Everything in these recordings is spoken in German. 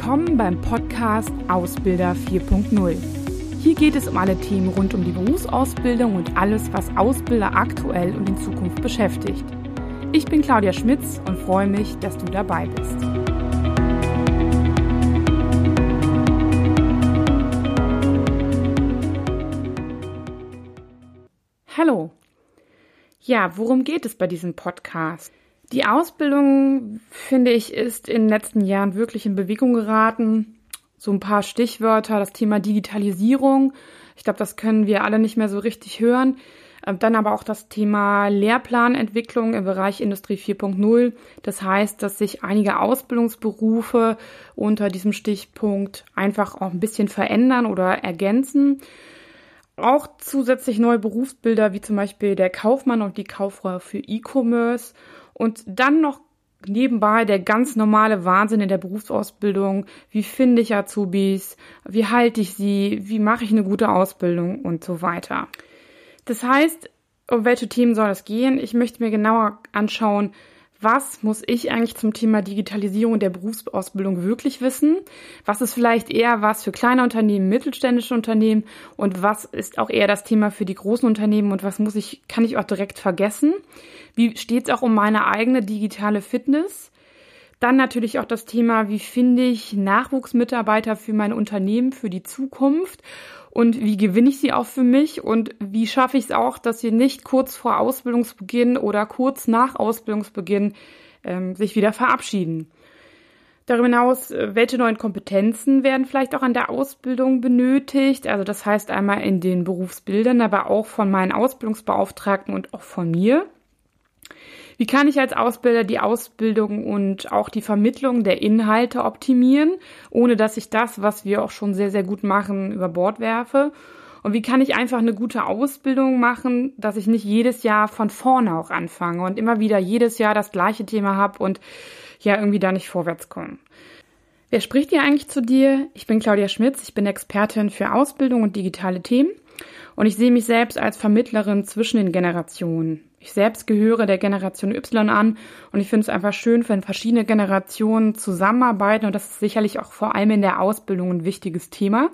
Willkommen beim Podcast Ausbilder 4.0. Hier geht es um alle Themen rund um die Berufsausbildung und alles, was Ausbilder aktuell und in Zukunft beschäftigt. Ich bin Claudia Schmitz und freue mich, dass du dabei bist. Hallo. Ja, worum geht es bei diesem Podcast? Die Ausbildung, finde ich, ist in den letzten Jahren wirklich in Bewegung geraten. So ein paar Stichwörter, das Thema Digitalisierung. Ich glaube, das können wir alle nicht mehr so richtig hören. Ähm, dann aber auch das Thema Lehrplanentwicklung im Bereich Industrie 4.0. Das heißt, dass sich einige Ausbildungsberufe unter diesem Stichpunkt einfach auch ein bisschen verändern oder ergänzen. Auch zusätzlich neue Berufsbilder wie zum Beispiel der Kaufmann und die Kauffrau für E-Commerce und dann noch nebenbei der ganz normale Wahnsinn in der Berufsausbildung. Wie finde ich Azubis? Wie halte ich sie? Wie mache ich eine gute Ausbildung und so weiter. Das heißt, um welche Themen soll es gehen? Ich möchte mir genauer anschauen, was muss ich eigentlich zum Thema Digitalisierung der Berufsausbildung wirklich wissen? Was ist vielleicht eher was für kleine Unternehmen, mittelständische Unternehmen und was ist auch eher das Thema für die großen Unternehmen und was muss ich, kann ich auch direkt vergessen? Wie steht es auch um meine eigene digitale Fitness? Dann natürlich auch das Thema, wie finde ich Nachwuchsmitarbeiter für mein Unternehmen, für die Zukunft und wie gewinne ich sie auch für mich und wie schaffe ich es auch, dass sie nicht kurz vor Ausbildungsbeginn oder kurz nach Ausbildungsbeginn ähm, sich wieder verabschieden. Darüber hinaus, äh, welche neuen Kompetenzen werden vielleicht auch an der Ausbildung benötigt? Also das heißt einmal in den Berufsbildern, aber auch von meinen Ausbildungsbeauftragten und auch von mir. Wie kann ich als Ausbilder die Ausbildung und auch die Vermittlung der Inhalte optimieren, ohne dass ich das, was wir auch schon sehr, sehr gut machen, über Bord werfe? Und wie kann ich einfach eine gute Ausbildung machen, dass ich nicht jedes Jahr von vorne auch anfange und immer wieder jedes Jahr das gleiche Thema habe und ja irgendwie da nicht vorwärts komme? Wer spricht hier eigentlich zu dir? Ich bin Claudia Schmitz, ich bin Expertin für Ausbildung und digitale Themen und ich sehe mich selbst als Vermittlerin zwischen den Generationen. Ich selbst gehöre der Generation Y an und ich finde es einfach schön, wenn verschiedene Generationen zusammenarbeiten und das ist sicherlich auch vor allem in der Ausbildung ein wichtiges Thema.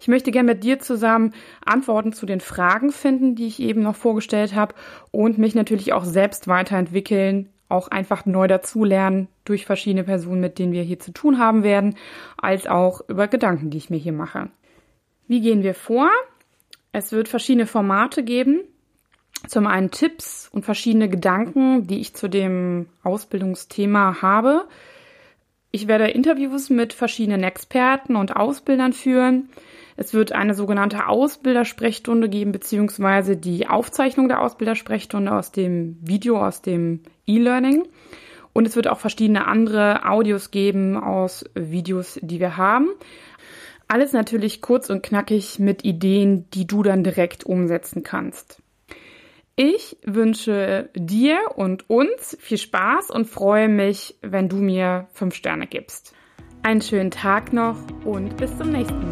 Ich möchte gerne mit dir zusammen Antworten zu den Fragen finden, die ich eben noch vorgestellt habe und mich natürlich auch selbst weiterentwickeln, auch einfach neu dazulernen durch verschiedene Personen, mit denen wir hier zu tun haben werden, als auch über Gedanken, die ich mir hier mache. Wie gehen wir vor? Es wird verschiedene Formate geben. Zum einen Tipps und verschiedene Gedanken, die ich zu dem Ausbildungsthema habe. Ich werde Interviews mit verschiedenen Experten und Ausbildern führen. Es wird eine sogenannte Ausbildersprechstunde geben, beziehungsweise die Aufzeichnung der Ausbildersprechstunde aus dem Video, aus dem E-Learning. Und es wird auch verschiedene andere Audios geben aus Videos, die wir haben. Alles natürlich kurz und knackig mit Ideen, die du dann direkt umsetzen kannst. Ich wünsche dir und uns viel Spaß und freue mich, wenn du mir fünf Sterne gibst. Einen schönen Tag noch und bis zum nächsten Mal.